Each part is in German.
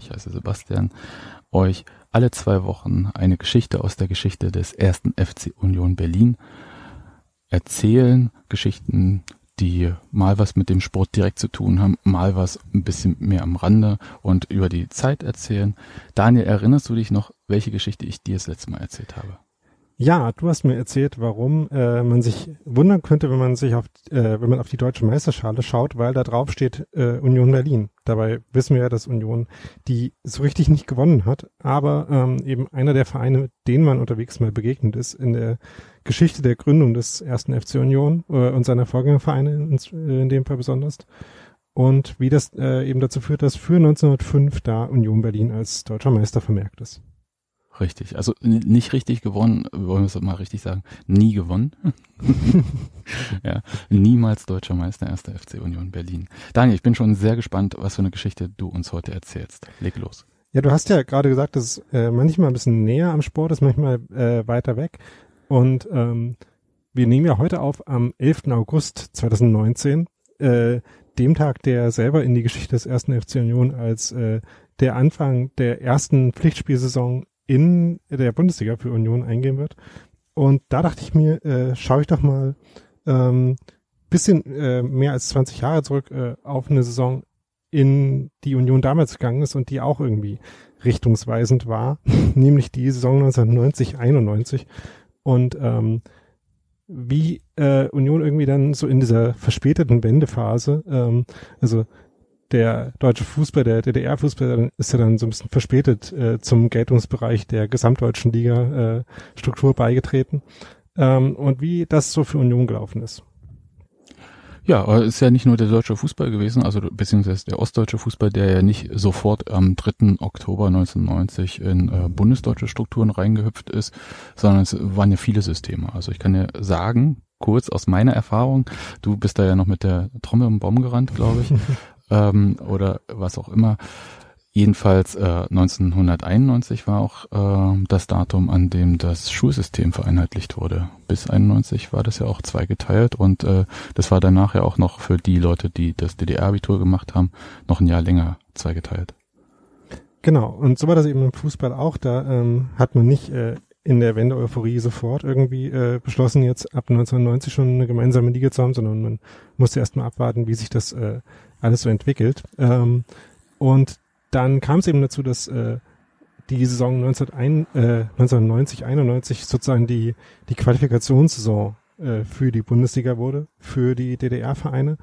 ich heiße Sebastian, euch alle zwei Wochen eine Geschichte aus der Geschichte des ersten FC Union Berlin erzählen, Geschichten, die mal was mit dem Sport direkt zu tun haben, mal was ein bisschen mehr am Rande und über die Zeit erzählen. Daniel, erinnerst du dich noch, welche Geschichte ich dir das letzte Mal erzählt habe? Ja, du hast mir erzählt, warum äh, man sich wundern könnte, wenn man sich auf, äh, wenn man auf die deutsche Meisterschale schaut, weil da drauf steht äh, Union Berlin. Dabei wissen wir ja, dass Union die so richtig nicht gewonnen hat, aber ähm, eben einer der Vereine, mit denen man unterwegs mal begegnet ist in der Geschichte der Gründung des ersten FC Union äh, und seiner Vorgängervereine in, in dem Fall besonders. Und wie das äh, eben dazu führt, dass für 1905 da Union Berlin als deutscher Meister vermerkt ist. Richtig. Also nicht richtig gewonnen, wollen wir es mal richtig sagen, nie gewonnen. ja, niemals deutscher Meister, erster FC Union Berlin. Daniel, ich bin schon sehr gespannt, was für eine Geschichte du uns heute erzählst. Leg los. Ja, du hast ja gerade gesagt, dass äh, manchmal ein bisschen näher am Sport ist, manchmal äh, weiter weg. Und ähm, wir nehmen ja heute auf am 11. August 2019, äh, dem Tag, der selber in die Geschichte des ersten FC Union als äh, der Anfang der ersten Pflichtspielsaison in der Bundesliga für Union eingehen wird. Und da dachte ich mir, äh, schaue ich doch mal ähm, bisschen äh, mehr als 20 Jahre zurück äh, auf eine Saison, in die Union damals gegangen ist und die auch irgendwie richtungsweisend war, nämlich die Saison 1990-91. Und ähm, wie äh, Union irgendwie dann so in dieser verspäteten Wendephase, ähm, also der deutsche Fußball, der DDR-Fußball ist ja dann so ein bisschen verspätet äh, zum Geltungsbereich der gesamtdeutschen Liga-Struktur äh, beigetreten. Ähm, und wie das so für Union gelaufen ist. Ja, aber ist ja nicht nur der deutsche Fußball gewesen, also beziehungsweise der ostdeutsche Fußball, der ja nicht sofort am 3. Oktober 1990 in äh, bundesdeutsche Strukturen reingehüpft ist, sondern es waren ja viele Systeme. Also ich kann ja sagen, kurz aus meiner Erfahrung, du bist da ja noch mit der Trommel im Baum gerannt, glaube ich. ähm, oder was auch immer. Jedenfalls äh, 1991 war auch äh, das Datum, an dem das Schulsystem vereinheitlicht wurde. Bis 91 war das ja auch zweigeteilt und äh, das war danach ja auch noch für die Leute, die das DDR-Abitur gemacht haben, noch ein Jahr länger zweigeteilt. Genau, und so war das eben im Fußball auch. Da ähm, hat man nicht äh, in der Wende-Euphorie sofort irgendwie äh, beschlossen, jetzt ab 1990 schon eine gemeinsame Liga zu haben, sondern man musste erstmal abwarten, wie sich das äh, alles so entwickelt. Ähm, und dann kam es eben dazu, dass äh, die Saison 1901, äh, 1990, 91 sozusagen die, die Qualifikationssaison äh, für die Bundesliga wurde, für die DDR-Vereine.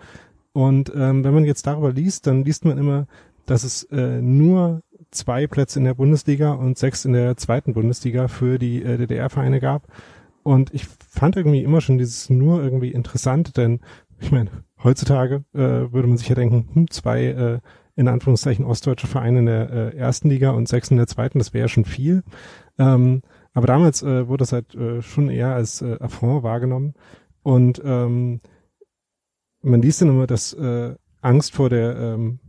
Und ähm, wenn man jetzt darüber liest, dann liest man immer, dass es äh, nur zwei Plätze in der Bundesliga und sechs in der zweiten Bundesliga für die äh, DDR-Vereine gab. Und ich fand irgendwie immer schon dieses nur irgendwie interessant, denn ich meine, heutzutage äh, würde man sich ja denken, hm, zwei äh, in Anführungszeichen ostdeutsche Vereine in der äh, ersten Liga und sechs in der zweiten, das wäre ja schon viel. Ähm, aber damals äh, wurde das halt äh, schon eher als äh, Affront wahrgenommen. Und ähm, man liest dann immer, dass äh, Angst vor der, ähm,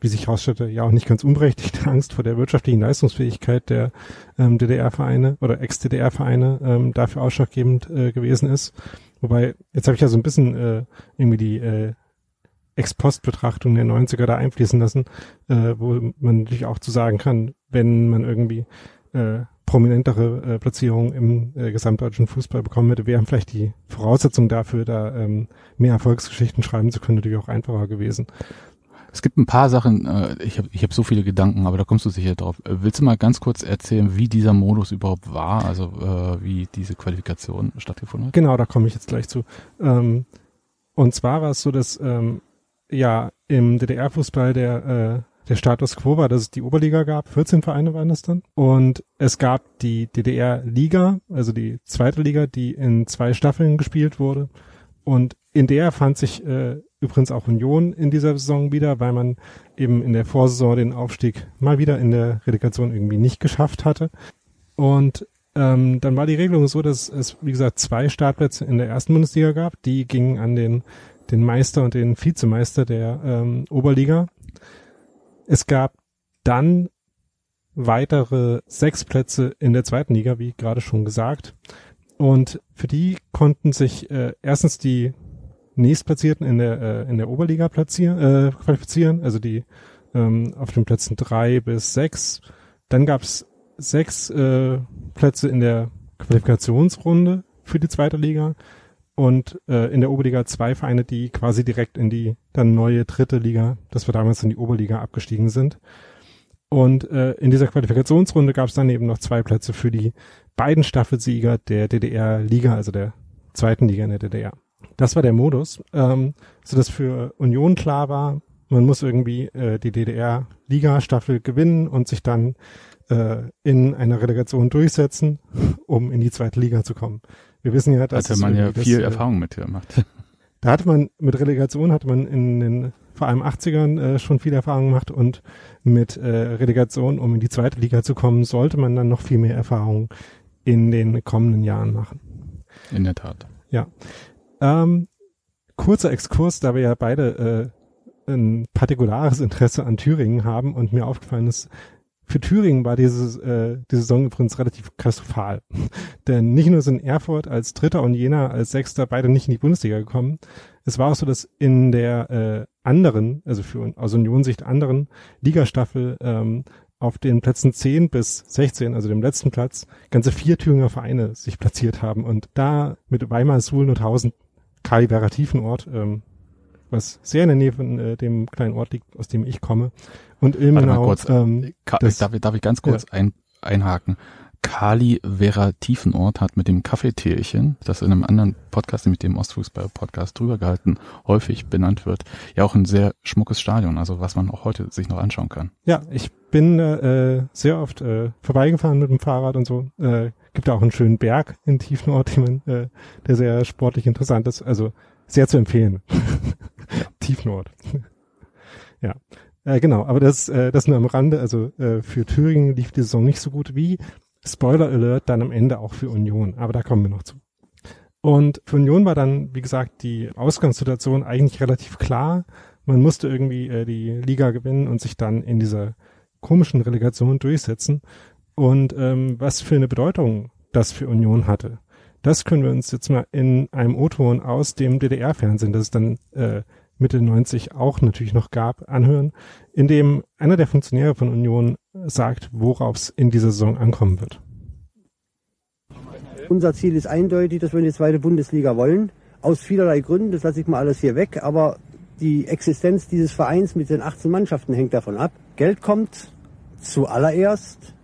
wie sich herausstellte, ja auch nicht ganz unberechtigte Angst vor der wirtschaftlichen Leistungsfähigkeit der ähm, DDR-Vereine oder Ex-DDR-Vereine ähm, dafür ausschlaggebend äh, gewesen ist. Wobei, jetzt habe ich ja so ein bisschen äh, irgendwie die äh, Ex-Post-Betrachtung der 90er da einfließen lassen, äh, wo man natürlich auch zu sagen kann, wenn man irgendwie äh, prominentere äh, Platzierungen im äh, gesamtdeutschen Fußball bekommen hätte, wären vielleicht die Voraussetzungen dafür, da ähm, mehr Erfolgsgeschichten schreiben zu können, natürlich auch einfacher gewesen. Es gibt ein paar Sachen, äh, ich habe ich hab so viele Gedanken, aber da kommst du sicher drauf. Äh, willst du mal ganz kurz erzählen, wie dieser Modus überhaupt war, also äh, wie diese Qualifikation stattgefunden hat? Genau, da komme ich jetzt gleich zu. Ähm, und zwar war es so, dass ähm, ja im DDR-Fußball der äh, der Status quo war, dass es die Oberliga gab, 14 Vereine waren das dann. Und es gab die DDR-Liga, also die zweite Liga, die in zwei Staffeln gespielt wurde. Und in der fand sich äh, übrigens auch Union in dieser Saison wieder, weil man eben in der Vorsaison den Aufstieg mal wieder in der Relegation irgendwie nicht geschafft hatte. Und ähm, dann war die Regelung so, dass es, wie gesagt, zwei Startplätze in der ersten Bundesliga gab. Die gingen an den, den Meister und den Vizemeister der ähm, Oberliga. Es gab dann weitere sechs Plätze in der zweiten Liga, wie gerade schon gesagt. Und für die konnten sich äh, erstens die nächstplatzierten in der äh, in der Oberliga platzieren, äh, qualifizieren, also die ähm, auf den Plätzen drei bis sechs. Dann gab es sechs äh, Plätze in der Qualifikationsrunde für die zweite Liga und äh, in der Oberliga zwei Vereine, die quasi direkt in die dann neue dritte Liga, das wir damals in die Oberliga abgestiegen sind. Und äh, in dieser Qualifikationsrunde gab es dann eben noch zwei Plätze für die beiden Staffelsieger der DDR-Liga, also der zweiten Liga in der DDR. Das war der Modus, ähm, so dass für Union klar war, man muss irgendwie äh, die DDR-Liga-Staffel gewinnen und sich dann äh, in einer Relegation durchsetzen, um in die zweite Liga zu kommen. Wir wissen ja, dass hatte man ja viel das, Erfahrung mit gemacht. Da hatte man mit Relegation hatte man in den vor allem 80ern äh, schon viel Erfahrung gemacht und mit äh, Relegation, um in die zweite Liga zu kommen, sollte man dann noch viel mehr Erfahrung in den kommenden Jahren machen. In der Tat. Ja. Ähm, kurzer Exkurs, da wir ja beide äh, ein partikulares Interesse an Thüringen haben und mir aufgefallen ist, für Thüringen war diese, äh, diese Saison übrigens relativ katastrophal. Denn nicht nur sind Erfurt als Dritter und Jena als Sechster beide nicht in die Bundesliga gekommen. Es war auch so, dass in der äh, anderen, also für aus Union-Sicht anderen Ligastaffel ähm, auf den Plätzen 10 bis 16, also dem letzten Platz, ganze vier Thüringer Vereine sich platziert haben. Und da mit Weimar, Suhl, Nordhausen, Kaliberer Tiefenort, ähm, was sehr in der Nähe von äh, dem kleinen Ort liegt, aus dem ich komme. Und Ilmenau. Kurz, ähm, das, darf, ich, darf ich ganz kurz ja. ein, einhaken? Kali Vera Tiefenort hat mit dem Kaffeetierchen, das in einem anderen Podcast, nämlich dem Ostfußball-Podcast drüber gehalten, häufig benannt wird, ja auch ein sehr schmuckes Stadion, also was man auch heute sich noch anschauen kann. Ja, ich bin äh, sehr oft äh, vorbeigefahren mit dem Fahrrad und so. Äh, gibt auch einen schönen Berg in Tiefenort, den man, äh, der sehr sportlich interessant ist. Also sehr zu empfehlen. Tiefnord. ja. Äh, genau, aber das, äh, das nur am Rande. Also äh, für Thüringen lief die Saison nicht so gut wie, Spoiler Alert, dann am Ende auch für Union. Aber da kommen wir noch zu. Und für Union war dann, wie gesagt, die Ausgangssituation eigentlich relativ klar. Man musste irgendwie äh, die Liga gewinnen und sich dann in dieser komischen Relegation durchsetzen. Und ähm, was für eine Bedeutung das für Union hatte. Das können wir uns jetzt mal in einem O-Ton aus dem DDR-Fernsehen, das es dann äh, Mitte 90 auch natürlich noch gab, anhören, in dem einer der Funktionäre von Union sagt, worauf es in dieser Saison ankommen wird. Unser Ziel ist eindeutig, dass wir in die zweite Bundesliga wollen. Aus vielerlei Gründen, das lasse ich mal alles hier weg, aber die Existenz dieses Vereins mit den 18 Mannschaften hängt davon ab. Geld kommt zuallererst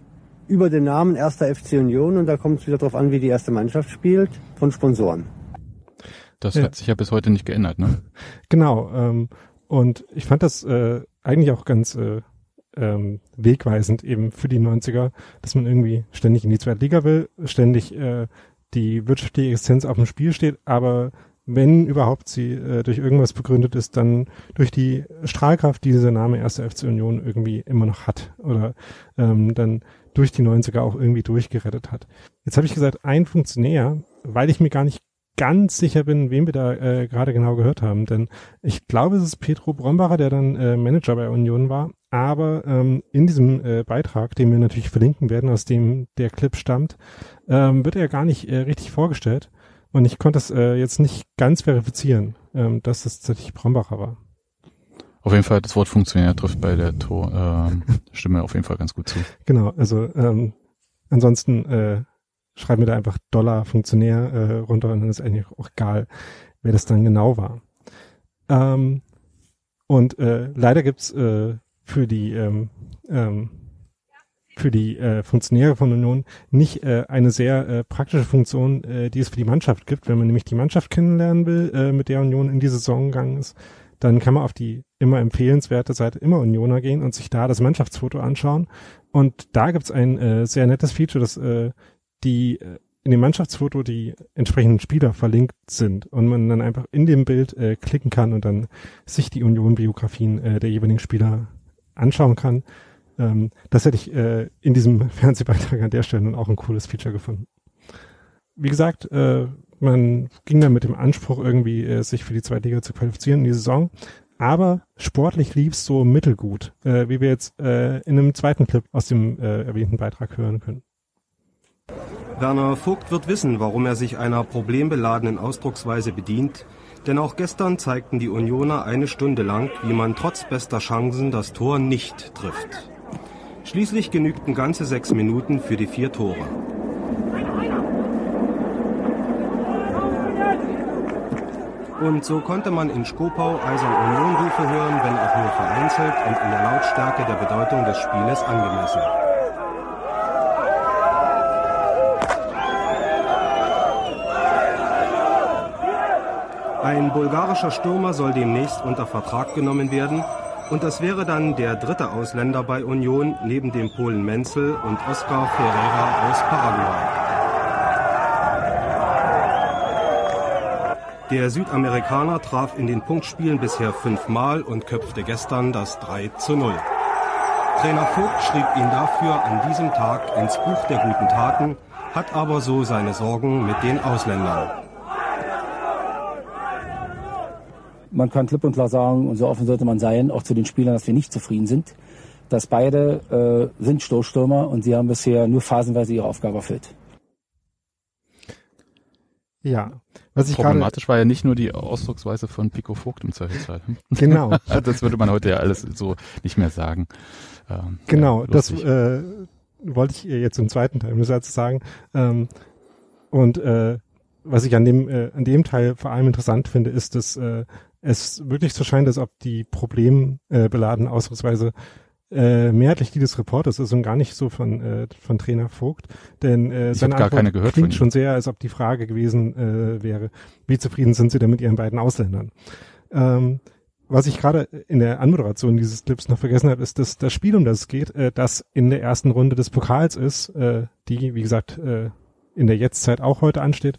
über den Namen erster FC Union und da kommt es wieder darauf an, wie die erste Mannschaft spielt, von Sponsoren. Das ja. hat sich ja bis heute nicht geändert, ne? Genau. Ähm, und ich fand das äh, eigentlich auch ganz äh, ähm, wegweisend eben für die 90er, dass man irgendwie ständig in die zweite Liga will, ständig äh, die wirtschaftliche Existenz auf dem Spiel steht, aber wenn überhaupt sie äh, durch irgendwas begründet ist, dann durch die Strahlkraft, die dieser Name Erste FC Union irgendwie immer noch hat oder ähm, dann durch die 90er auch irgendwie durchgerettet hat. Jetzt habe ich gesagt, ein Funktionär, weil ich mir gar nicht ganz sicher bin, wem wir da äh, gerade genau gehört haben, denn ich glaube, es ist Petro Brombacher, der dann äh, Manager bei Union war, aber ähm, in diesem äh, Beitrag, den wir natürlich verlinken werden, aus dem der Clip stammt, ähm, wird er gar nicht äh, richtig vorgestellt und ich konnte es äh, jetzt nicht ganz verifizieren, ähm, dass das tatsächlich Brombacher war. Auf jeden Fall, das Wort Funktionär trifft bei der Tor, äh, Stimme auf jeden Fall ganz gut zu. Genau, also ähm, ansonsten äh, schreiben wir da einfach Dollar Funktionär äh, runter und dann ist eigentlich auch egal, wer das dann genau war. Ähm, Und äh, leider gibt's äh, für die ähm, ähm, für die äh, Funktionäre von Union nicht äh, eine sehr äh, praktische Funktion, äh, die es für die Mannschaft gibt. Wenn man nämlich die Mannschaft kennenlernen will, äh, mit der Union in die Saison gegangen ist, dann kann man auf die immer empfehlenswerte Seite immer Unioner gehen und sich da das Mannschaftsfoto anschauen. Und da gibt's ein äh, sehr nettes Feature, dass äh, die äh, in dem Mannschaftsfoto die entsprechenden Spieler verlinkt sind und man dann einfach in dem Bild äh, klicken kann und dann sich die Union-Biografien äh, der jeweiligen Spieler anschauen kann. Ähm, das hätte ich äh, in diesem Fernsehbeitrag an der Stelle dann auch ein cooles Feature gefunden. Wie gesagt, äh, man ging dann mit dem Anspruch irgendwie, äh, sich für die zweite Liga zu qualifizieren in die Saison. Aber sportlich lief's so mittelgut, äh, wie wir jetzt äh, in einem zweiten Clip aus dem äh, erwähnten Beitrag hören können. Werner Vogt wird wissen, warum er sich einer problembeladenen Ausdrucksweise bedient, denn auch gestern zeigten die Unioner eine Stunde lang, wie man trotz bester Chancen das Tor nicht trifft. Schließlich genügten ganze sechs Minuten für die vier Tore. Und so konnte man in Skopau eisern Union-Rufe hören, wenn auch nur vereinzelt und in der Lautstärke der Bedeutung des Spieles angemessen. Ein bulgarischer Stürmer soll demnächst unter Vertrag genommen werden und das wäre dann der dritte Ausländer bei Union neben dem Polen Menzel und Oscar Ferreira aus Paraguay. Der Südamerikaner traf in den Punktspielen bisher fünfmal und köpfte gestern das 3 zu 0. Trainer Vogt schrieb ihn dafür an diesem Tag ins Buch der guten Taten, hat aber so seine Sorgen mit den Ausländern. Man kann klipp und klar sagen, und so offen sollte man sein, auch zu den Spielern, dass wir nicht zufrieden sind. Dass beide äh, sind Stoßstürmer und sie haben bisher nur phasenweise ihre Aufgabe erfüllt. Ja, was ich Problematisch war ja nicht nur die Ausdrucksweise von Pico Vogt im Zweifelsfall. Genau. das würde man heute ja alles so nicht mehr sagen. Ähm, genau, ja, das äh, wollte ich jetzt im zweiten Teil des Satzes sagen. Ähm, und äh, was ich an dem äh, an dem Teil vor allem interessant finde, ist, dass äh, es wirklich so scheint, als ob die problembeladene äh, Ausdrucksweise äh, mehrheitlich die des Reporters ist und gar nicht so von, äh, von Trainer Vogt. Denn äh, seine gar keine gehört klingt schon sehr, als ob die Frage gewesen äh, wäre, wie zufrieden sind Sie denn mit Ihren beiden Ausländern? Ähm, was ich gerade in der Anmoderation dieses Clips noch vergessen habe, ist, dass das Spiel, um das es geht, äh, das in der ersten Runde des Pokals ist, äh, die, wie gesagt, äh, in der Jetztzeit auch heute ansteht,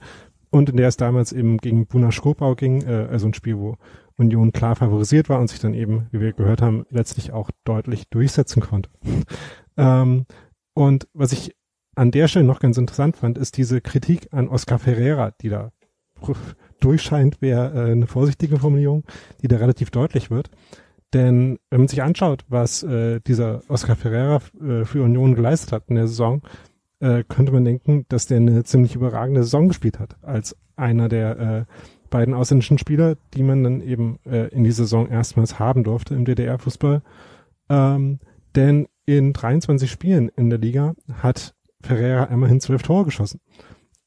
und in der es damals eben gegen Buna Skopau ging, äh, also ein Spiel, wo Union klar favorisiert war und sich dann eben, wie wir gehört haben, letztlich auch deutlich durchsetzen konnte. ähm, und was ich an der Stelle noch ganz interessant fand, ist diese Kritik an Oscar Ferreira, die da durchscheint, wäre äh, eine vorsichtige Formulierung, die da relativ deutlich wird. Denn wenn man sich anschaut, was äh, dieser Oscar Ferreira äh, für Union geleistet hat in der Saison, äh, könnte man denken, dass der eine ziemlich überragende Saison gespielt hat, als einer der äh, beiden ausländischen Spieler, die man dann eben äh, in die Saison erstmals haben durfte im DDR-Fußball. Ähm, denn in 23 Spielen in der Liga hat Ferreira immerhin zwölf Tore geschossen.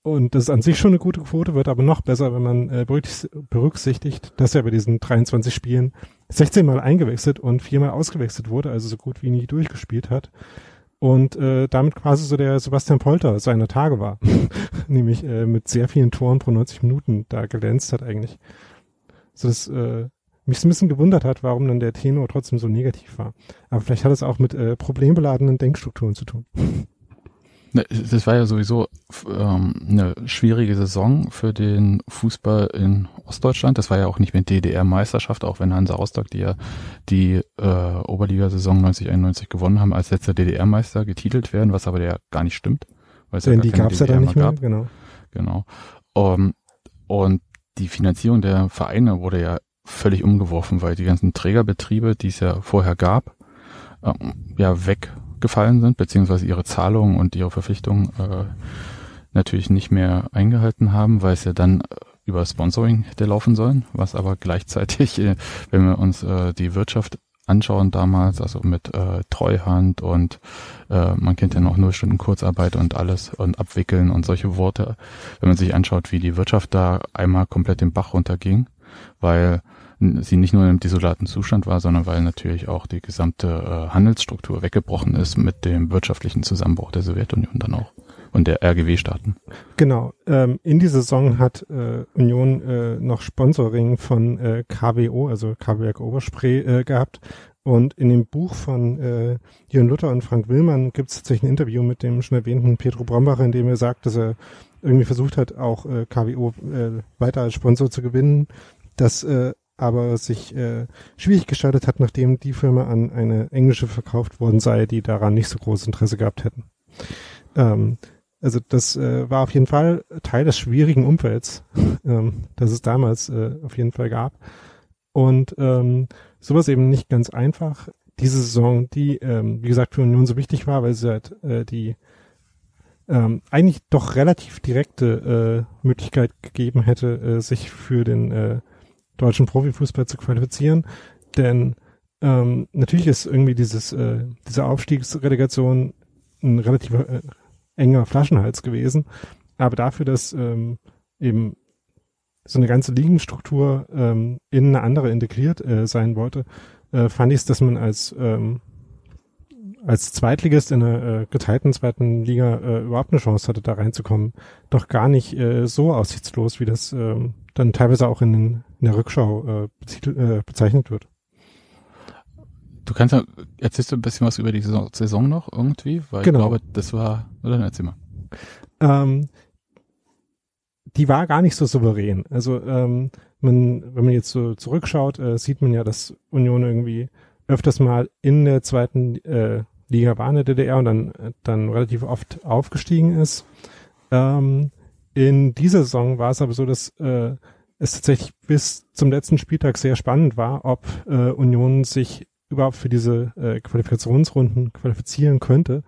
Und das ist an sich schon eine gute Quote, wird aber noch besser, wenn man äh, berücksichtigt, dass er bei diesen 23 Spielen 16 Mal eingewechselt und viermal ausgewechselt wurde, also so gut wie nie durchgespielt hat und äh, damit quasi so der Sebastian Polter seiner Tage war. Nämlich äh, mit sehr vielen Toren pro 90 Minuten da glänzt hat eigentlich. So dass äh, mich ein bisschen gewundert hat, warum dann der Tenor trotzdem so negativ war. Aber vielleicht hat es auch mit äh, problembeladenen Denkstrukturen zu tun. Ne, das war ja sowieso ähm, eine schwierige Saison für den Fußball in Ostdeutschland. Das war ja auch nicht mehr DDR-Meisterschaft, auch wenn Hansa Rostock, die ja die äh, Oberligasaison 90-91 gewonnen haben, als letzter DDR-Meister getitelt werden, was aber ja gar nicht stimmt. Weil es Denn ja die gab es ja dann nicht mehr, gab. genau. Genau. Um, und die Finanzierung der Vereine wurde ja völlig umgeworfen, weil die ganzen Trägerbetriebe, die es ja vorher gab, ähm, ja weg gefallen sind, beziehungsweise ihre Zahlungen und ihre Verpflichtungen äh, natürlich nicht mehr eingehalten haben, weil es ja dann äh, über Sponsoring hätte laufen sollen, was aber gleichzeitig, äh, wenn wir uns äh, die Wirtschaft anschauen damals, also mit äh, Treuhand und äh, man kennt ja noch null Stunden Kurzarbeit und alles und abwickeln und solche Worte, wenn man sich anschaut, wie die Wirtschaft da einmal komplett den Bach runterging, weil sie nicht nur im desolaten Zustand war, sondern weil natürlich auch die gesamte äh, Handelsstruktur weggebrochen ist mit dem wirtschaftlichen Zusammenbruch der Sowjetunion dann auch und der RGW-Staaten. Genau. Ähm, in dieser Saison hat äh, Union äh, noch Sponsoring von äh, KWO, also K-Werk Oberspree, äh, gehabt. Und in dem Buch von äh, Jürgen Luther und Frank Willmann gibt es tatsächlich ein Interview mit dem schon erwähnten Pedro Brombacher, in dem er sagt, dass er irgendwie versucht hat, auch äh, KWO äh, weiter als Sponsor zu gewinnen, das äh, aber sich äh, schwierig gestaltet hat, nachdem die Firma an eine englische verkauft worden sei, die daran nicht so großes Interesse gehabt hätten. Ähm, also das äh, war auf jeden Fall Teil des schwierigen Umfelds, ähm, das es damals äh, auf jeden Fall gab. Und ähm, sowas eben nicht ganz einfach. Diese Saison, die, ähm, wie gesagt, für Union so wichtig war, weil sie halt äh, die ähm, eigentlich doch relativ direkte äh, Möglichkeit gegeben hätte, äh, sich für den äh, deutschen Profifußball zu qualifizieren. Denn ähm, natürlich ist irgendwie dieses äh, diese Aufstiegsrelegation ein relativ äh, enger Flaschenhals gewesen. Aber dafür, dass ähm, eben so eine ganze Ligenstruktur ähm, in eine andere integriert äh, sein wollte, äh, fand ich es, dass man als ähm, als Zweitligist in einer äh, geteilten zweiten Liga äh, überhaupt eine Chance hatte, da reinzukommen, doch gar nicht äh, so aussichtslos, wie das äh, dann teilweise auch in, den, in der Rückschau äh, äh, bezeichnet wird. Du kannst ja, erzählst du ein bisschen was über die Saison, Saison noch irgendwie? Weil genau. ich glaube, das war, oder erzähl mal. Ähm, die war gar nicht so souverän. Also ähm, man, wenn man jetzt so zurückschaut, äh, sieht man ja, dass Union irgendwie öfters mal in der zweiten äh, Liga war in der DDR und dann, dann relativ oft aufgestiegen ist. Ähm, in dieser Saison war es aber so, dass äh, es tatsächlich bis zum letzten Spieltag sehr spannend war, ob äh, Union sich überhaupt für diese äh, Qualifikationsrunden qualifizieren könnte.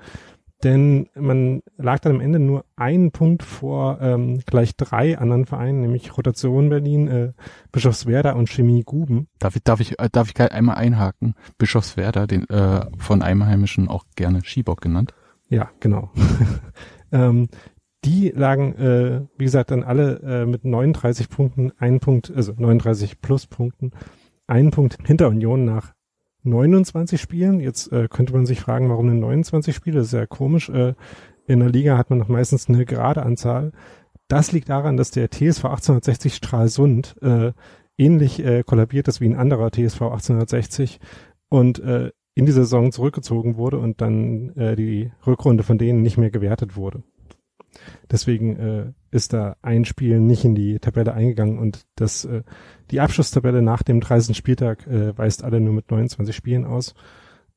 Denn man lag dann am Ende nur einen Punkt vor ähm, gleich drei anderen Vereinen, nämlich Rotation Berlin, äh, Bischofswerda und Chemie Guben. Darf ich, darf ich, äh, darf ich einmal einhaken? Bischofswerda, den äh, von Einheimischen auch gerne Schiebock genannt. Ja, genau. ähm, die lagen, äh, wie gesagt, dann alle äh, mit 39 Punkten, einen Punkt, also 39 plus Punkten, einen Punkt hinter Union nach 29 Spielen. Jetzt äh, könnte man sich fragen, warum denn 29 Spiele? Das ist ja komisch. Äh, in der Liga hat man noch meistens eine gerade Anzahl. Das liegt daran, dass der TSV 1860 Stralsund äh, ähnlich äh, kollabiert ist wie ein anderer TSV 1860 und äh, in die Saison zurückgezogen wurde und dann äh, die Rückrunde von denen nicht mehr gewertet wurde. Deswegen äh, ist da ein Spiel nicht in die Tabelle eingegangen und das äh, die Abschlusstabelle nach dem 30. Spieltag äh, weist alle nur mit 29 Spielen aus.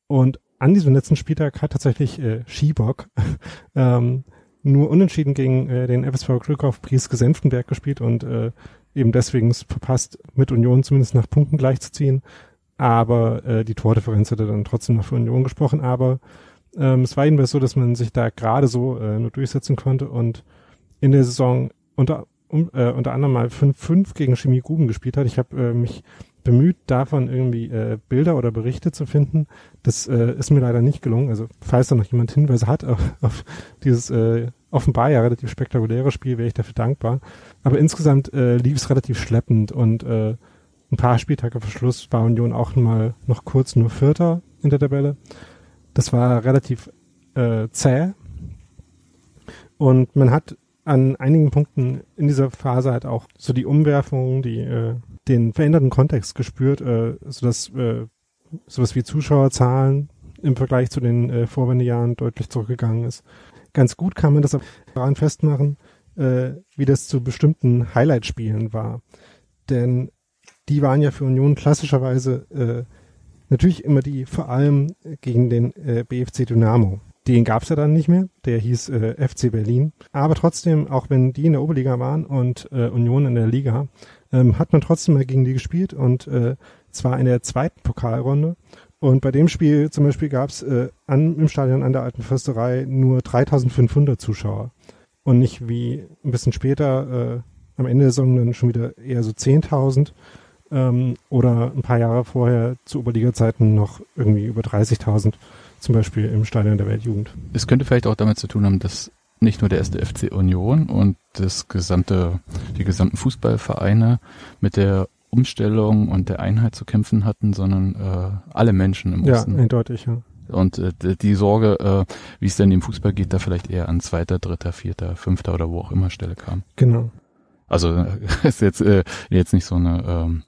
Und an diesem letzten Spieltag hat tatsächlich äh, Schiebock ähm, nur unentschieden gegen äh, den FSV Glückhoff Prieske Senftenberg gespielt und äh, eben deswegen es verpasst, mit Union zumindest nach Punkten gleichzuziehen. Aber äh, die Tordifferenz hatte dann trotzdem noch für Union gesprochen. Aber ähm, es war jedenfalls so, dass man sich da gerade so äh, nur durchsetzen konnte und in der Saison unter um, äh, unter anderem mal 5-5 gegen Chemie Gruben gespielt hat. Ich habe äh, mich bemüht, davon irgendwie äh, Bilder oder Berichte zu finden. Das äh, ist mir leider nicht gelungen. Also falls da noch jemand Hinweise hat auf, auf dieses äh, offenbar ja relativ spektakuläre Spiel, wäre ich dafür dankbar. Aber insgesamt äh, lief es relativ schleppend und äh, ein paar Spieltage vor Schluss war Union auch mal noch kurz nur Vierter in der Tabelle. Das war relativ äh, zäh. Und man hat an einigen Punkten in dieser Phase halt auch so die Umwerfung, die äh, den veränderten Kontext gespürt, äh, so dass äh, sowas wie Zuschauerzahlen im Vergleich zu den äh, Vorwendejahren deutlich zurückgegangen ist. Ganz gut kann man das daran festmachen, äh, wie das zu bestimmten Highlight-Spielen war. Denn die waren ja für Union klassischerweise äh, natürlich immer die vor allem gegen den äh, BFC Dynamo. Den gab es ja dann nicht mehr. Der hieß äh, FC Berlin. Aber trotzdem, auch wenn die in der Oberliga waren und äh, Union in der Liga, ähm, hat man trotzdem mal gegen die gespielt und äh, zwar in der zweiten Pokalrunde. Und bei dem Spiel zum Beispiel gab es äh, im Stadion an der Alten Fürsterei nur 3500 Zuschauer. Und nicht wie ein bisschen später, äh, am Ende der Saison dann schon wieder eher so 10.000 ähm, oder ein paar Jahre vorher zu Oberliga-Zeiten noch irgendwie über 30.000 zum Beispiel im Stadion der Weltjugend. Es könnte vielleicht auch damit zu tun haben, dass nicht nur der erste FC Union und das gesamte, die gesamten Fußballvereine mit der Umstellung und der Einheit zu kämpfen hatten, sondern äh, alle Menschen im Osten. Ja, eindeutig, ja. Und äh, die Sorge, äh, wie es denn im Fußball geht, da vielleicht eher an zweiter, dritter, vierter, fünfter oder wo auch immer Stelle kam. Genau. Also ist jetzt äh, jetzt nicht so eine ähm,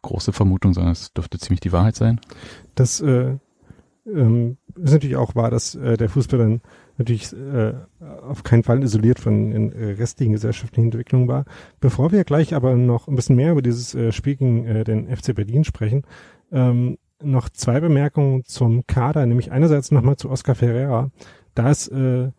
große Vermutung, sondern es dürfte ziemlich die Wahrheit sein. Das äh, ähm, ist natürlich auch wahr, dass äh, der Fußball dann natürlich äh, auf keinen Fall isoliert von den äh, restlichen gesellschaftlichen Entwicklungen war. Bevor wir gleich aber noch ein bisschen mehr über dieses äh, Spiel gegen äh, den FC Berlin sprechen, ähm, noch zwei Bemerkungen zum Kader, nämlich einerseits nochmal zu Oscar Ferreira. Da ist äh,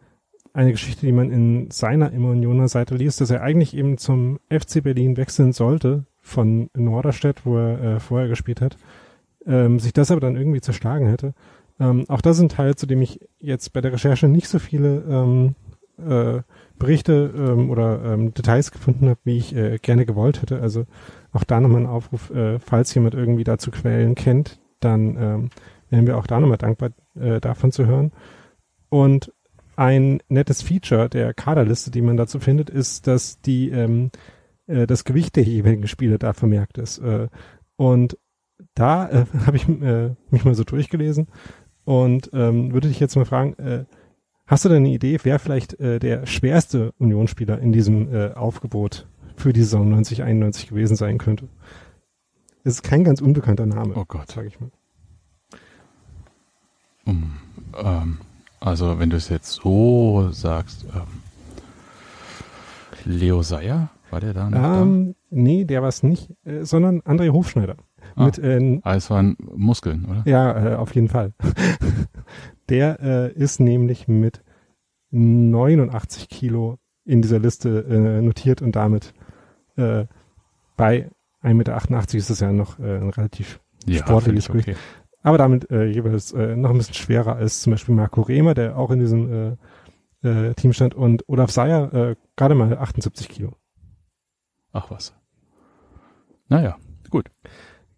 eine Geschichte, die man in seiner Immer Unioner Seite liest, dass er eigentlich eben zum FC Berlin wechseln sollte von Norderstedt, wo er äh, vorher gespielt hat, ähm, sich das aber dann irgendwie zerschlagen hätte. Ähm, auch das ist ein Teil, zu dem ich jetzt bei der Recherche nicht so viele ähm, äh, Berichte ähm, oder ähm, Details gefunden habe, wie ich äh, gerne gewollt hätte. Also auch da nochmal ein Aufruf, äh, falls jemand irgendwie dazu Quellen kennt, dann ähm, wären wir auch da nochmal dankbar, äh, davon zu hören. Und ein nettes Feature der Kaderliste, die man dazu findet, ist, dass die ähm, äh, das Gewicht der jeweiligen Spieler da vermerkt ist. Äh, und da äh, habe ich äh, mich mal so durchgelesen und ähm, würde dich jetzt mal fragen, äh, hast du denn eine Idee, wer vielleicht äh, der schwerste Unionsspieler in diesem äh, Aufgebot für die Saison 9091 gewesen sein könnte? Es ist kein ganz unbekannter Name. Oh Gott. Sag ich mal. Um, ähm, also wenn du es jetzt so sagst, ähm, Leo Seyer, war der da? Noch Ähm, nee, der war es nicht, äh, sondern André Hofschneider. Ah. Mit, äh, es waren Muskeln, oder? Ja, äh, auf jeden Fall. der äh, ist nämlich mit 89 Kilo in dieser Liste äh, notiert und damit äh, bei 1,88 Meter ist das ja noch äh, ein relativ Ja, sportliches Gewicht. Aber damit äh, jeweils äh, noch ein bisschen schwerer als zum Beispiel Marco Rehmer, der auch in diesem äh, äh, Team stand und Olaf Seyer äh, gerade mal 78 Kilo. Ach was. Naja, gut.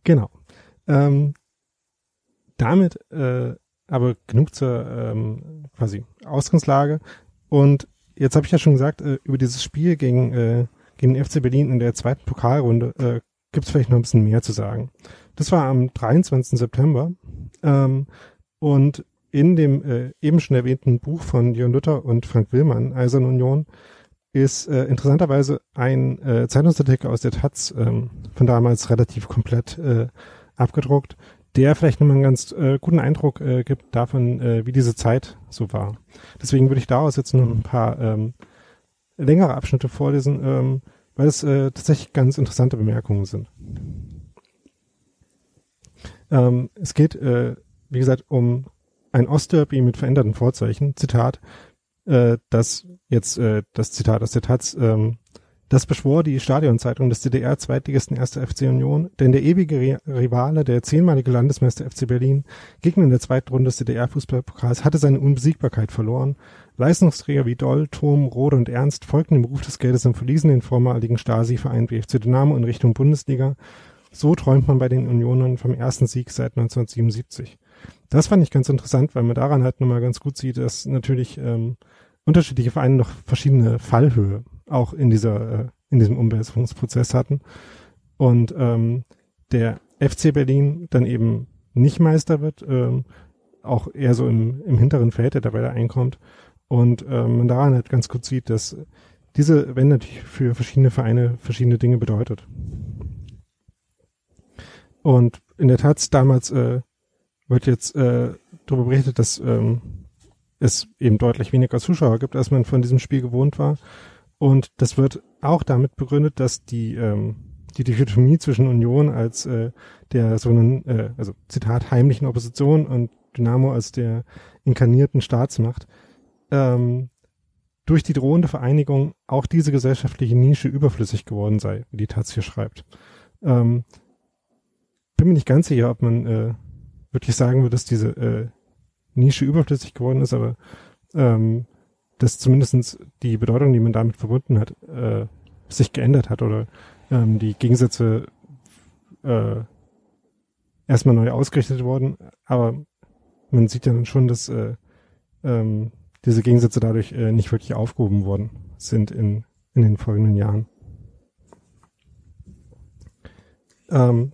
Genau. Ähm, damit äh, aber genug zur ähm, quasi Ausgangslage. Und jetzt habe ich ja schon gesagt, äh, über dieses Spiel gegen, äh, gegen den FC Berlin in der zweiten Pokalrunde äh, gibt es vielleicht noch ein bisschen mehr zu sagen. Das war am 23. September ähm, und in dem äh, eben schon erwähnten Buch von Jörn Luther und Frank Willmann, Eisern Union, ist äh, interessanterweise ein äh, Zeitungsartikel aus der Taz ähm, von damals relativ komplett äh, abgedruckt, der vielleicht nochmal einen ganz äh, guten Eindruck äh, gibt davon, äh, wie diese Zeit so war. Deswegen würde ich daraus jetzt noch ein paar ähm, längere Abschnitte vorlesen, ähm, weil es äh, tatsächlich ganz interessante Bemerkungen sind. Ähm, es geht, äh, wie gesagt, um ein Ostderby mit veränderten Vorzeichen. Zitat, äh, das jetzt äh, das Zitat aus der Taz, ähm, das beschwor die Stadionzeitung des DDR-Zweitligisten 1. FC Union, denn der ewige Ri- Rivale, der zehnmalige Landesmeister FC Berlin, Gegner in der zweiten Runde des DDR-Fußballpokals, hatte seine Unbesiegbarkeit verloren. Leistungsträger wie Doll, Turm, Rode und Ernst folgten dem Ruf des Geldes und verließen den vormaligen Stasi-Verein BFC Dynamo in Richtung Bundesliga. So träumt man bei den Unionern vom ersten Sieg seit 1977. Das fand ich ganz interessant, weil man daran halt nochmal ganz gut sieht, dass natürlich ähm, unterschiedliche Vereine noch verschiedene Fallhöhe auch in dieser äh, in diesem Umwälzungsprozess hatten und ähm, der FC Berlin dann eben nicht Meister wird, ähm, auch eher so im, im hinteren Feld, der dabei da einkommt und ähm, man daran halt ganz gut sieht, dass diese Wende natürlich für verschiedene Vereine verschiedene Dinge bedeutet. Und in der Tat damals äh, wird jetzt äh, darüber berichtet, dass ähm, es eben deutlich weniger Zuschauer gibt, als man von diesem Spiel gewohnt war. Und das wird auch damit begründet, dass die ähm, die Dichotomie zwischen Union als äh, der so einen, äh, also Zitat heimlichen Opposition und Dynamo als der inkarnierten Staatsmacht ähm, durch die drohende Vereinigung auch diese gesellschaftliche Nische überflüssig geworden sei, wie die Taz hier schreibt. Ähm, bin mir nicht ganz sicher, ob man äh, wirklich sagen würde, dass diese äh, Nische überflüssig geworden ist, aber ähm, dass zumindestens die Bedeutung, die man damit verbunden hat, äh, sich geändert hat oder ähm, die Gegensätze äh, erstmal neu ausgerichtet wurden, aber man sieht ja dann schon, dass äh, ähm, diese Gegensätze dadurch äh, nicht wirklich aufgehoben worden sind in, in den folgenden Jahren. Ähm,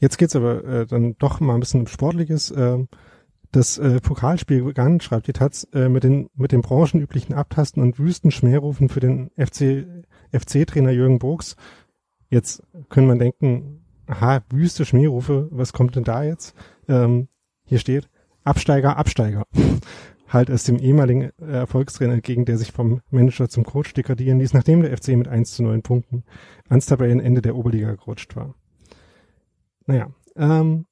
jetzt geht's aber äh, dann doch mal ein bisschen um Sportliches. Ähm, das äh, Pokalspiel begann, schreibt die Taz, äh, mit den mit den branchenüblichen Abtasten und wüsten Schmährufen für den FC FC-Trainer Jürgen Brooks. Jetzt können man denken, aha, wüste Schmährufe, was kommt denn da jetzt? Ähm, hier steht Absteiger, Absteiger. halt es dem ehemaligen Erfolgstrainer entgegen, der sich vom Manager zum Coach degradieren ließ, nachdem der FC mit 1 zu 9 Punkten ans Tabellenende der Oberliga gerutscht war. Naja, ähm,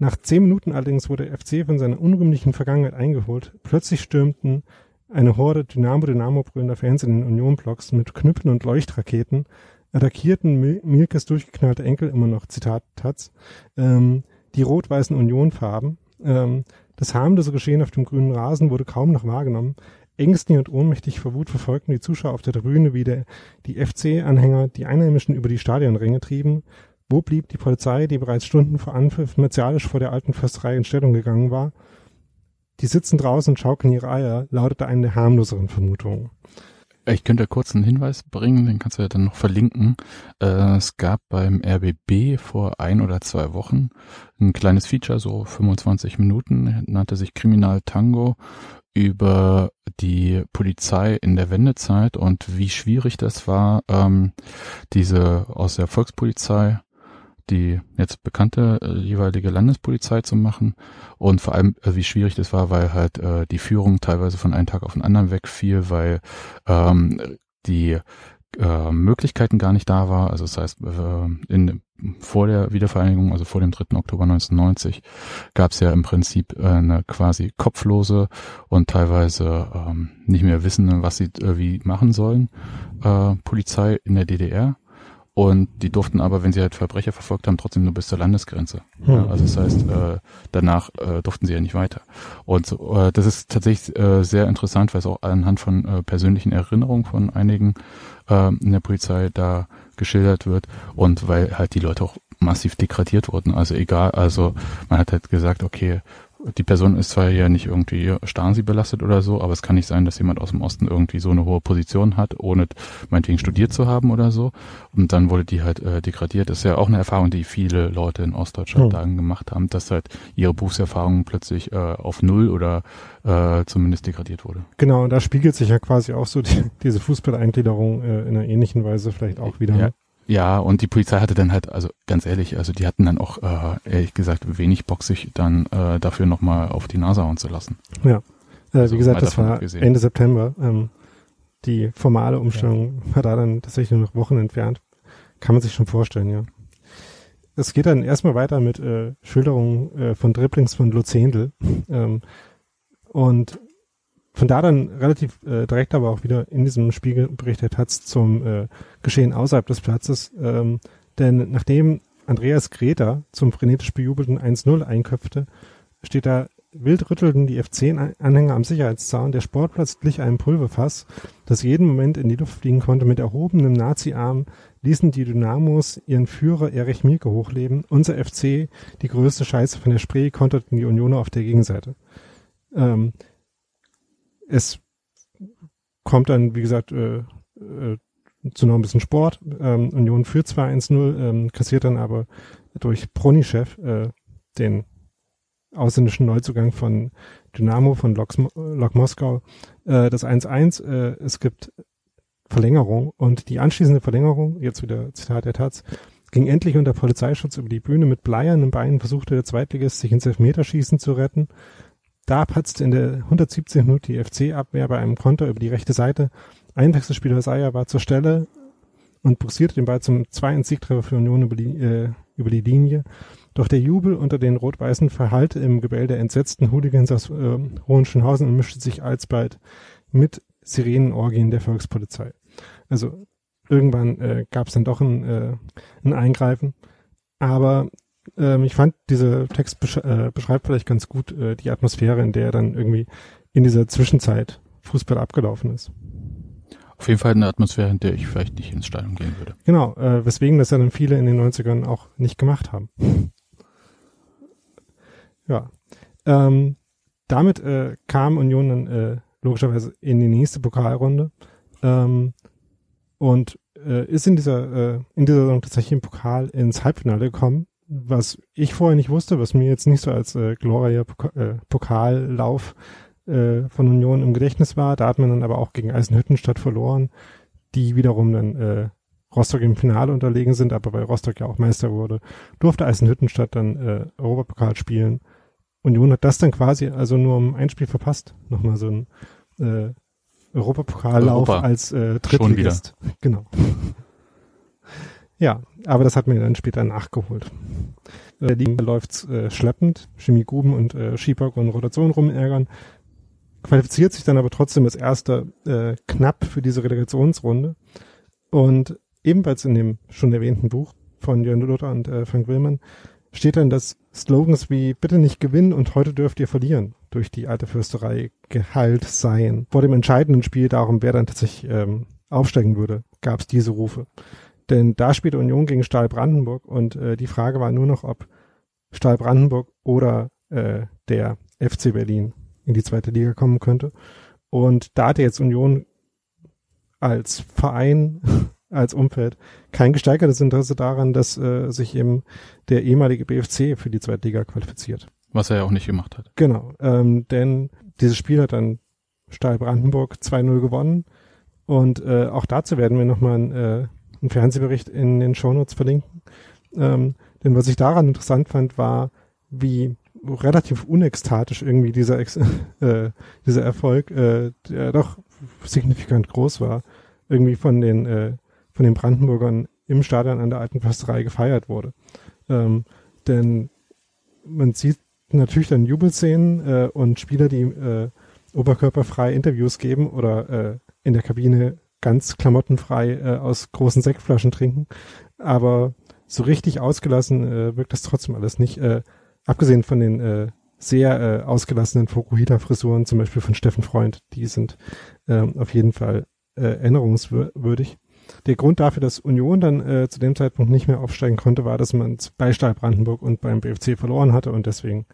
nach zehn Minuten allerdings wurde der FC von seiner unrühmlichen Vergangenheit eingeholt. Plötzlich stürmten eine Horde Dynamo-Dynamo-brüllender Fans in den Union-Blocks mit Knüppeln und Leuchtraketen, attackierten Mil Milkes durchgeknallte Enkel, immer noch Zitat Taz, ähm, die rot-weißen Union-Farben. Ähm, das harmlose Geschehen auf dem grünen Rasen wurde kaum noch wahrgenommen. Ängstlich und ohnmächtig vor Wut verfolgten die Zuschauer auf der Tribüne, wie der, die FC-Anhänger die Einheimischen über die Stadionränge trieben. Wo blieb die Polizei, die bereits Stunden vor Anpfiff martialisch vor der alten Försterei in Stellung gegangen war? Die sitzen draußen und schaukeln ihre Eier, lautete eine der harmloseren Vermutungen. Ich könnte kurz einen Hinweis bringen, den kannst du ja dann noch verlinken. Äh, es gab beim RBB vor ein oder zwei Wochen ein kleines Feature, so 25 Minuten, nannte sich Kriminal Tango über die Polizei in der Wendezeit und wie schwierig das war, ähm, diese aus der Volkspolizei die jetzt bekannte äh, jeweilige Landespolizei zu machen und vor allem äh, wie schwierig das war, weil halt äh, die Führung teilweise von einem Tag auf den anderen wegfiel, weil ähm, die äh, Möglichkeiten gar nicht da war. Also das heißt, äh, in, vor der Wiedervereinigung, also vor dem 3. Oktober 1990, gab es ja im Prinzip äh, eine quasi kopflose und teilweise ähm, nicht mehr wissende, was sie äh, wie machen sollen, äh, Polizei in der DDR. Und die durften aber, wenn sie halt Verbrecher verfolgt haben, trotzdem nur bis zur Landesgrenze. Hm. Ja, also das heißt, äh, danach äh, durften sie ja nicht weiter. Und so, äh, das ist tatsächlich äh, sehr interessant, weil es auch anhand von äh, persönlichen Erinnerungen von einigen äh, in der Polizei da geschildert wird und weil halt die Leute auch massiv degradiert wurden. Also egal, also man hat halt gesagt, okay, die Person ist zwar ja nicht irgendwie Stasi belastet oder so, aber es kann nicht sein, dass jemand aus dem Osten irgendwie so eine hohe Position hat, ohne meinetwegen studiert zu haben oder so. Und dann wurde die halt äh, degradiert. Das ist ja auch eine Erfahrung, die viele Leute in Ostdeutschland mhm. dann gemacht haben, dass halt ihre Berufserfahrung plötzlich äh, auf Null oder äh, zumindest degradiert wurde. Genau, und da spiegelt sich ja quasi auch so die, diese Fußballeingliederung äh, in einer ähnlichen Weise vielleicht auch wieder. Ja, ja, und die Polizei hatte dann halt, also ganz ehrlich, also die hatten dann auch äh, ehrlich gesagt wenig Bock, sich dann äh, dafür nochmal auf die Nase hauen zu lassen. Ja, äh, also wie gesagt, das war gesehen. Ende September. Ähm, die formale Umstellung ja. war da dann tatsächlich nur noch Wochen entfernt. Kann man sich schon vorstellen, ja. Es geht dann erstmal weiter mit äh, Schilderungen äh, von Dribblings von Luzendel. Ähm, und von da dann relativ äh, direkt aber auch wieder in diesem Spiegelbericht der Taz zum äh, Geschehen außerhalb des Platzes. Ähm, denn nachdem Andreas Greta zum frenetisch bejubelten 1-0 einköpfte, steht da wild rüttelten die F10-Anhänger am Sicherheitszaun. Der Sportplatz glich einem Pulverfass, das jeden Moment in die Luft fliegen konnte. Mit erhobenem Nazi-Arm ließen die Dynamos ihren Führer Erich Mielke hochleben. Unser FC, die größte Scheiße von der Spree, konterten die Unioner auf der Gegenseite. Ähm, es kommt dann, wie gesagt, äh, äh, zu noch ein bisschen Sport. Ähm, Union führt zwar 1-0, ähm, kassiert dann aber durch Pronischew äh, den ausländischen Neuzugang von Dynamo, von Lok, Lok Moskau, äh, das 1-1. Äh, es gibt Verlängerung und die anschließende Verlängerung, jetzt wieder Zitat der Taz, ging endlich unter Polizeischutz über die Bühne. Mit bleiernen Beinen versuchte der Zweitligist sich ins Elfmeterschießen zu retten. Da patzt in der 117. Minute die FC-Abwehr bei einem Konter über die rechte Seite. Einwechselspieler Saya war zur Stelle und buxierte den Ball zum 2-1-Siegtreffer für Union über die, äh, über die Linie. Doch der Jubel unter den Rot-Weißen verhallte im Gebell der entsetzten Hooligans aus äh, Hohenschönhausen und mischte sich alsbald mit Sirenenorgien der Volkspolizei. Also irgendwann äh, gab es dann doch ein, äh, ein Eingreifen. Aber ähm, ich fand, dieser Text besch äh, beschreibt vielleicht ganz gut äh, die Atmosphäre, in der dann irgendwie in dieser Zwischenzeit Fußball abgelaufen ist. Auf jeden Fall eine Atmosphäre, in der ich vielleicht nicht ins Stadion gehen würde. Genau, äh, weswegen das ja dann viele in den 90ern auch nicht gemacht haben. ja. Ähm, damit äh, kam Union dann äh, logischerweise in die nächste Pokalrunde. Ähm, und äh, ist in dieser, äh, in dieser Saison tatsächlich im Pokal ins Halbfinale gekommen, was ich vorher nicht wusste, was mir jetzt nicht so als äh, Poka äh, Pokallauf äh, von Union im Gedächtnis war. Da hat man dann aber auch gegen Eisenhüttenstadt verloren, die wiederum dann äh, Rostock im Finale unterlegen sind, aber weil Rostock ja auch Meister wurde, durfte Eisenhüttenstadt dann äh, Europapokal spielen. Union hat das dann quasi also nur um ein Spiel verpasst. Nochmal so ein äh, Europapokallauf Europa. als äh, Drittligist. Genau. Ja, aber das hat mir dann später nachgeholt. Äh, die läuft äh, schleppend, Chemie Guben und äh, Schieberg und Rotation rumärgern, qualifiziert sich dann aber trotzdem als erster äh, knapp für diese Relegationsrunde und ebenfalls in dem schon erwähnten Buch von Jörn Luther und äh, Frank Willmann steht dann, dass Slogans wie bitte nicht gewinnen und heute dürft ihr verlieren durch die alte Fürsterei geheilt seien. Vor dem entscheidenden Spiel darum, wer dann tatsächlich ähm, aufsteigen würde, gab es diese Rufe. Denn da spielte Union gegen Stahl Brandenburg und äh, die Frage war nur noch, ob Stahl Brandenburg oder äh, der FC Berlin in die zweite Liga kommen könnte. Und da hatte jetzt Union als Verein als Umfeld kein gesteigertes Interesse daran, dass äh, sich eben der ehemalige BFC für die Zweitliga qualifiziert. Was er ja auch nicht gemacht hat. Genau, ähm, denn dieses Spiel hat dann Stahl Brandenburg 2-0 gewonnen und äh, auch dazu werden wir nochmal einen, äh, einen Fernsehbericht in den Shownotes verlinken. Ähm, denn was ich daran interessant fand, war, wie relativ unekstatisch irgendwie dieser, Ex äh, dieser Erfolg, äh, der doch signifikant groß war, irgendwie von den äh, von den Brandenburgern im Stadion an der alten Försterei gefeiert wurde. Ähm, denn man sieht natürlich dann Jubelszenen äh, und Spieler, die äh, oberkörperfrei Interviews geben oder äh, in der Kabine ganz klamottenfrei äh, aus großen Sektflaschen trinken. Aber so richtig ausgelassen äh, wirkt das trotzdem alles nicht. Äh, abgesehen von den äh, sehr äh, ausgelassenen Fokuhita-Frisuren, zum Beispiel von Steffen Freund, die sind äh, auf jeden Fall äh, erinnerungswürdig. Der Grund dafür, dass Union dann äh, zu dem Zeitpunkt nicht mehr aufsteigen konnte, war, dass man bei Stahl Brandenburg und beim BFC verloren hatte und deswegen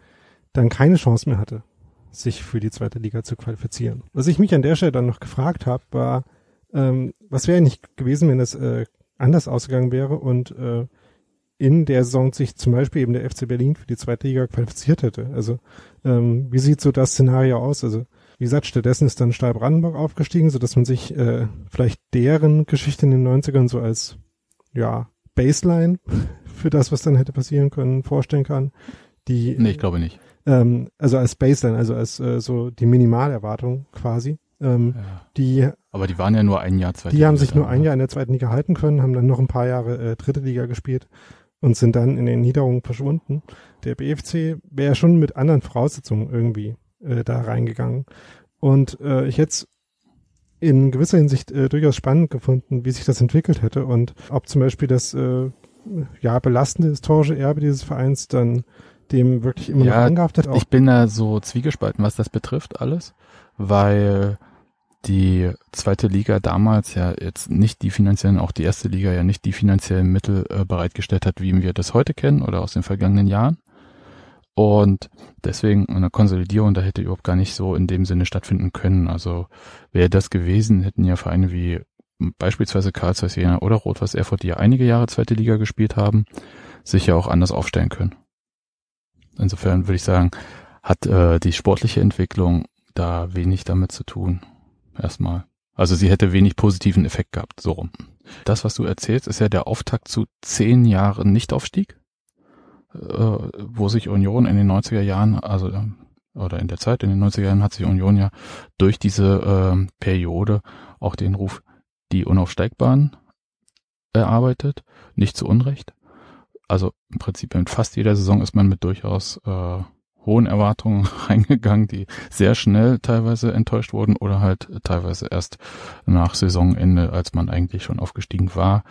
dann keine Chance mehr hatte, sich für die zweite Liga zu qualifizieren. Was ich mich an der Stelle dann noch gefragt habe, war, ähm, was wäre nicht gewesen, wenn es äh, anders ausgegangen wäre und äh, in der Saison sich zum Beispiel eben der FC Berlin für die zweite Liga qualifiziert hätte. Also ähm, wie sieht so das Szenario aus? Also wie gesagt, stattdessen ist dann Stahl Brandenburg aufgestiegen, so dass man sich äh, vielleicht deren Geschichte in den 90ern so als ja Baseline für das, was dann hätte passieren können, vorstellen kann. Die, nee, ich glaube nicht. Ähm, also als Baseline, also als äh, so die Minimalerwartung quasi. Ähm, ja. Die, aber die waren ja nur ein Jahr zweite Die Liga haben sich nur ein Jahr in der zweiten Liga halten können, haben dann noch ein paar Jahre äh, dritte Liga gespielt und sind dann in den Niederungen verschwunden. Der BFC wäre schon mit anderen Voraussetzungen irgendwie äh, da reingegangen. Und äh, ich hätte in gewisser Hinsicht äh, durchaus spannend gefunden, wie sich das entwickelt hätte und ob zum Beispiel das äh, ja belastende historische Erbe dieses Vereins dann dem wirklich immer ja, noch angehaftet. Auch. Ich bin da so zwiegespalten, was das betrifft alles, weil die zweite Liga damals ja jetzt nicht die finanziellen, auch die erste Liga ja nicht die finanziellen Mittel äh, bereitgestellt hat, wie wir das heute kennen oder aus den vergangenen Jahren. Und deswegen eine Konsolidierung, da hätte überhaupt gar nicht so in dem Sinne stattfinden können. Also wäre das gewesen, hätten ja Vereine wie beispielsweise Karlsruhe Jena oder Rot-Weiß Erfurt, die ja einige Jahre zweite Liga gespielt haben, sich ja auch anders aufstellen können. Insofern würde ich sagen, hat äh, die sportliche Entwicklung da wenig damit zu tun. Erstmal. Also sie hätte wenig positiven Effekt gehabt, so rum. Das, was du erzählst, ist ja der Auftakt zu zehn Jahren Nichtaufstieg äh, wo sich Union in den 90er Jahren, also oder in der Zeit in den 90er Jahren hat sich Union ja durch diese äh, Periode auch den Ruf die Unaufsteigbaren erarbeitet, nicht zu Unrecht. Also im Prinzip in fast jeder Saison ist man mit durchaus äh, hohen Erwartungen reingegangen, die sehr schnell teilweise enttäuscht wurden oder halt teilweise erst nach Saisonende, als man eigentlich schon aufgestiegen war.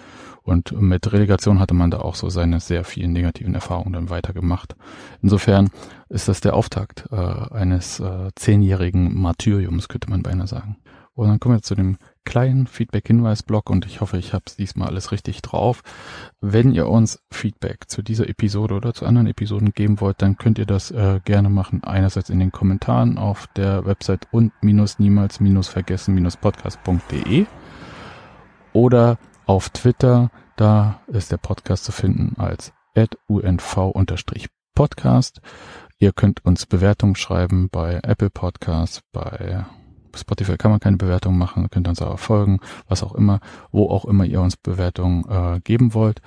Und mit Relegation hatte man da auch so seine sehr vielen negativen Erfahrungen dann weitergemacht. Insofern ist das der Auftakt äh, eines äh, zehnjährigen Martyriums, könnte man beinahe sagen. Und dann kommen wir zu dem kleinen Feedback-Hinweis-Blog und ich hoffe, ich habe es diesmal alles richtig drauf. Wenn ihr uns Feedback zu dieser Episode oder zu anderen Episoden geben wollt, dann könnt ihr das äh, gerne machen. Einerseits in den Kommentaren auf der Website und minus niemals minus vergessen minus podcast.de oder Auf Twitter, da ist der Podcast zu finden als unv-podcast. Ihr könnt uns Bewertungen schreiben bei Apple Podcasts, bei Spotify kann man keine Bewertung machen, könnt uns aber folgen, was auch immer, wo auch immer ihr uns Bewertungen äh, geben wollt.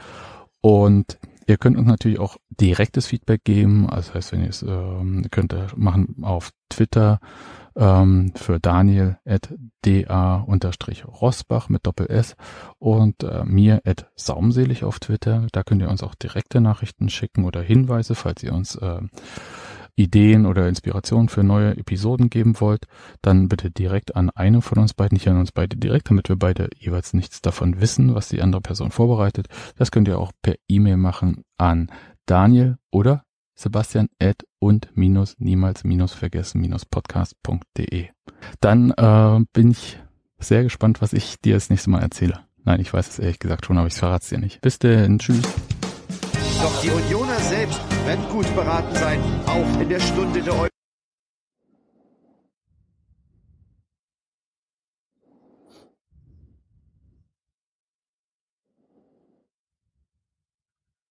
Und ihr könnt uns natürlich auch direktes Feedback geben. Also heißt, wenn ihr es ähm, könnt ihr machen auf Twitter ähm, für Daniel at da-rosbach mit Doppel S und äh, mir at saumselig auf Twitter. Da könnt ihr uns auch direkte Nachrichten schicken oder Hinweise, falls ihr uns äh, Ideen oder Inspirationen für neue Episoden geben wollt, dann bitte direkt an eine von uns beiden, nicht an uns beide direkt, damit wir beide jeweils nichts davon wissen, was die andere Person vorbereitet. Das könnt ihr auch per E-Mail machen an Daniel oder Sebastian at und minus niemals minus vergessen minus podcast.de. Dann äh, bin ich sehr gespannt, was ich dir das nächste Mal erzähle. Nein, ich weiß es ehrlich gesagt schon, aber ich verrate es dir nicht. Bis denn, tschüss. Doch die Unioner selbst werden gut beraten sein, auch in der Stunde der Eu